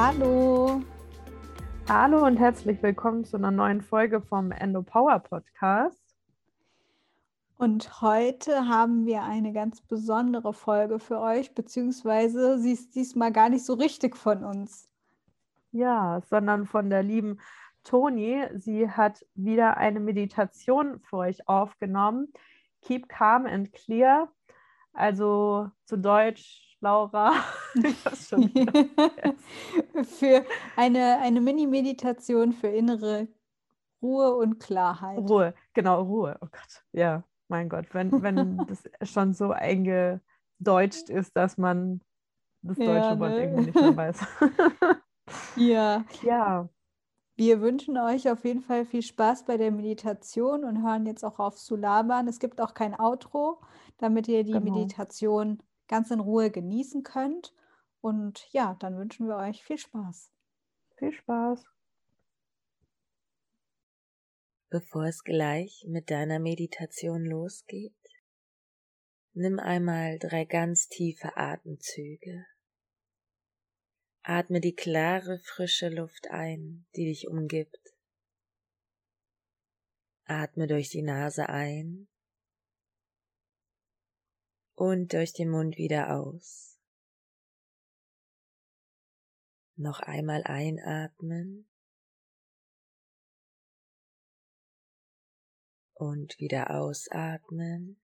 Hallo. Hallo und herzlich willkommen zu einer neuen Folge vom Endo Power Podcast. Und heute haben wir eine ganz besondere Folge für euch, beziehungsweise sie ist diesmal gar nicht so richtig von uns. Ja, sondern von der lieben Toni. Sie hat wieder eine Meditation für euch aufgenommen. Keep calm and clear. Also zu Deutsch, Laura. für eine, eine Mini-Meditation für innere Ruhe und Klarheit. Ruhe, genau, Ruhe. Oh Gott, ja mein Gott, wenn, wenn das schon so eingedeutscht ist, dass man das deutsche ja, Wort ne? irgendwie nicht mehr weiß. ja. Ja. Wir wünschen euch auf jeden Fall viel Spaß bei der Meditation und hören jetzt auch auf zu labern. Es gibt auch kein Outro, damit ihr die genau. Meditation ganz in Ruhe genießen könnt. Und ja, dann wünschen wir euch viel Spaß. Viel Spaß. Bevor es gleich mit deiner Meditation losgeht, nimm einmal drei ganz tiefe Atemzüge. Atme die klare, frische Luft ein, die dich umgibt. Atme durch die Nase ein und durch den Mund wieder aus. Noch einmal einatmen und wieder ausatmen.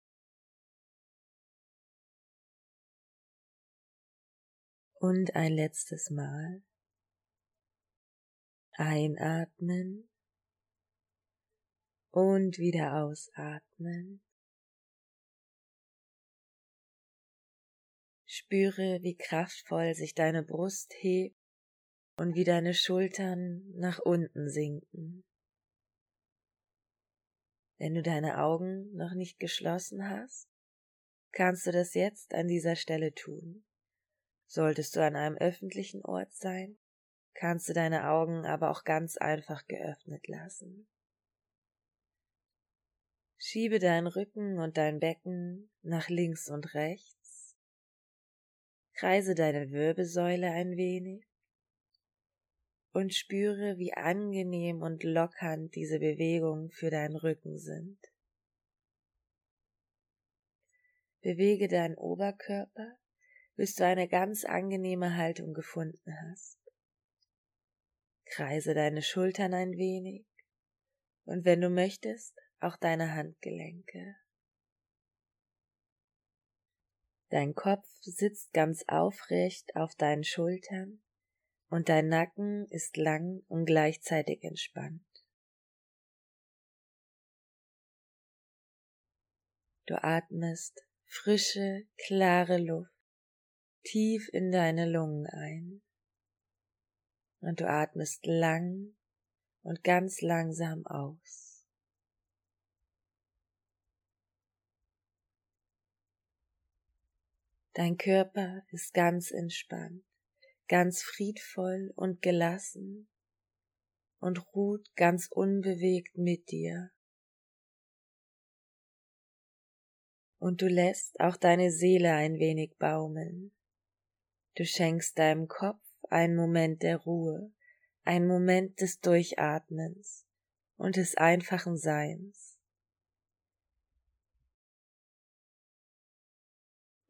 Und ein letztes Mal einatmen und wieder ausatmen. Spüre, wie kraftvoll sich deine Brust hebt und wie deine Schultern nach unten sinken. Wenn du deine Augen noch nicht geschlossen hast, kannst du das jetzt an dieser Stelle tun. Solltest du an einem öffentlichen Ort sein, kannst du deine Augen aber auch ganz einfach geöffnet lassen. Schiebe deinen Rücken und dein Becken nach links und rechts. Kreise deine Wirbelsäule ein wenig und spüre, wie angenehm und lockernd diese Bewegungen für deinen Rücken sind. Bewege deinen Oberkörper, bis du eine ganz angenehme Haltung gefunden hast. Kreise deine Schultern ein wenig und wenn du möchtest, auch deine Handgelenke. Dein Kopf sitzt ganz aufrecht auf deinen Schultern und dein Nacken ist lang und gleichzeitig entspannt. Du atmest frische, klare Luft tief in deine Lungen ein und du atmest lang und ganz langsam aus. Dein Körper ist ganz entspannt ganz friedvoll und gelassen und ruht ganz unbewegt mit dir. Und du lässt auch deine Seele ein wenig baumeln. Du schenkst deinem Kopf einen Moment der Ruhe, einen Moment des Durchatmens und des einfachen Seins.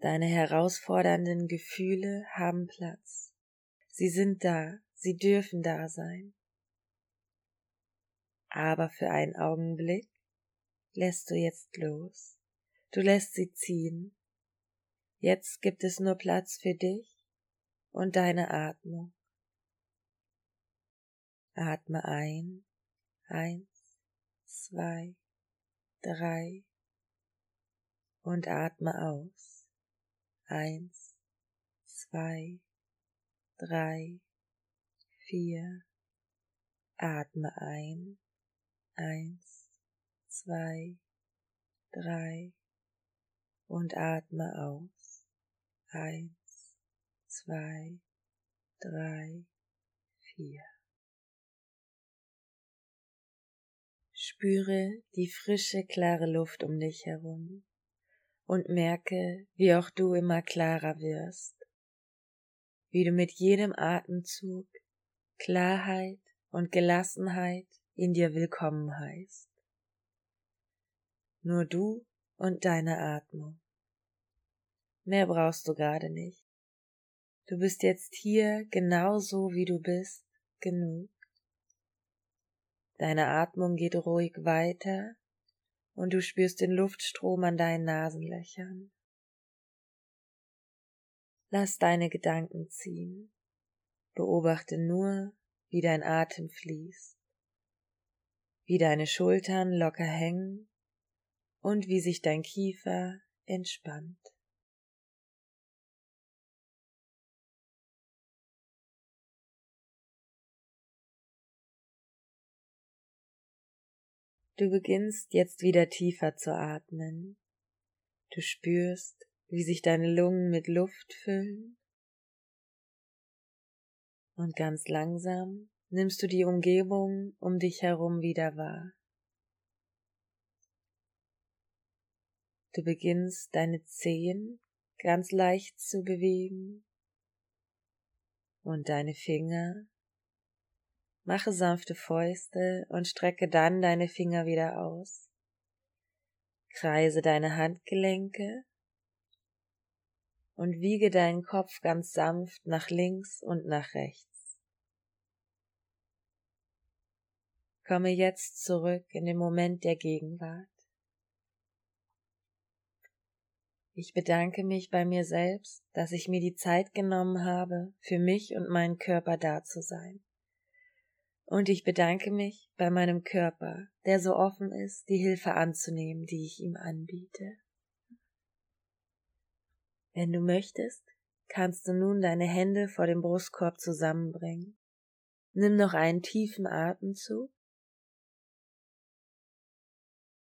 Deine herausfordernden Gefühle haben Platz. Sie sind da, sie dürfen da sein. Aber für einen Augenblick lässt du jetzt los. Du lässt sie ziehen. Jetzt gibt es nur Platz für dich und deine Atmung. Atme ein, eins, zwei, drei und atme aus. Eins, zwei, drei, vier, atme ein, eins, zwei, drei. Und atme aus, eins, zwei, drei, vier. Spüre die frische, klare Luft um dich herum und merke, wie auch du immer klarer wirst wie du mit jedem Atemzug Klarheit und Gelassenheit in dir willkommen heißt. Nur du und deine Atmung. Mehr brauchst du gerade nicht. Du bist jetzt hier genauso wie du bist, genug. Deine Atmung geht ruhig weiter und du spürst den Luftstrom an deinen Nasenlöchern. Lass deine Gedanken ziehen. Beobachte nur, wie dein Atem fließt, wie deine Schultern locker hängen und wie sich dein Kiefer entspannt. Du beginnst jetzt wieder tiefer zu atmen. Du spürst, wie sich deine Lungen mit Luft füllen. Und ganz langsam nimmst du die Umgebung um dich herum wieder wahr. Du beginnst deine Zehen ganz leicht zu bewegen und deine Finger Mache sanfte Fäuste und strecke dann deine Finger wieder aus. Kreise deine Handgelenke und wiege deinen Kopf ganz sanft nach links und nach rechts. Komme jetzt zurück in den Moment der Gegenwart. Ich bedanke mich bei mir selbst, dass ich mir die Zeit genommen habe, für mich und meinen Körper da zu sein. Und ich bedanke mich bei meinem Körper, der so offen ist, die Hilfe anzunehmen, die ich ihm anbiete. Wenn du möchtest, kannst du nun deine Hände vor dem Brustkorb zusammenbringen. Nimm noch einen tiefen Atemzug.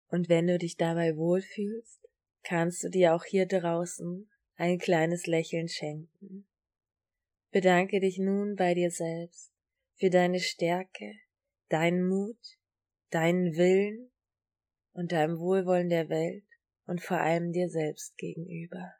Und wenn du dich dabei wohlfühlst, kannst du dir auch hier draußen ein kleines Lächeln schenken. Bedanke dich nun bei dir selbst für deine Stärke, deinen Mut, deinen Willen und deinem Wohlwollen der Welt und vor allem dir selbst gegenüber.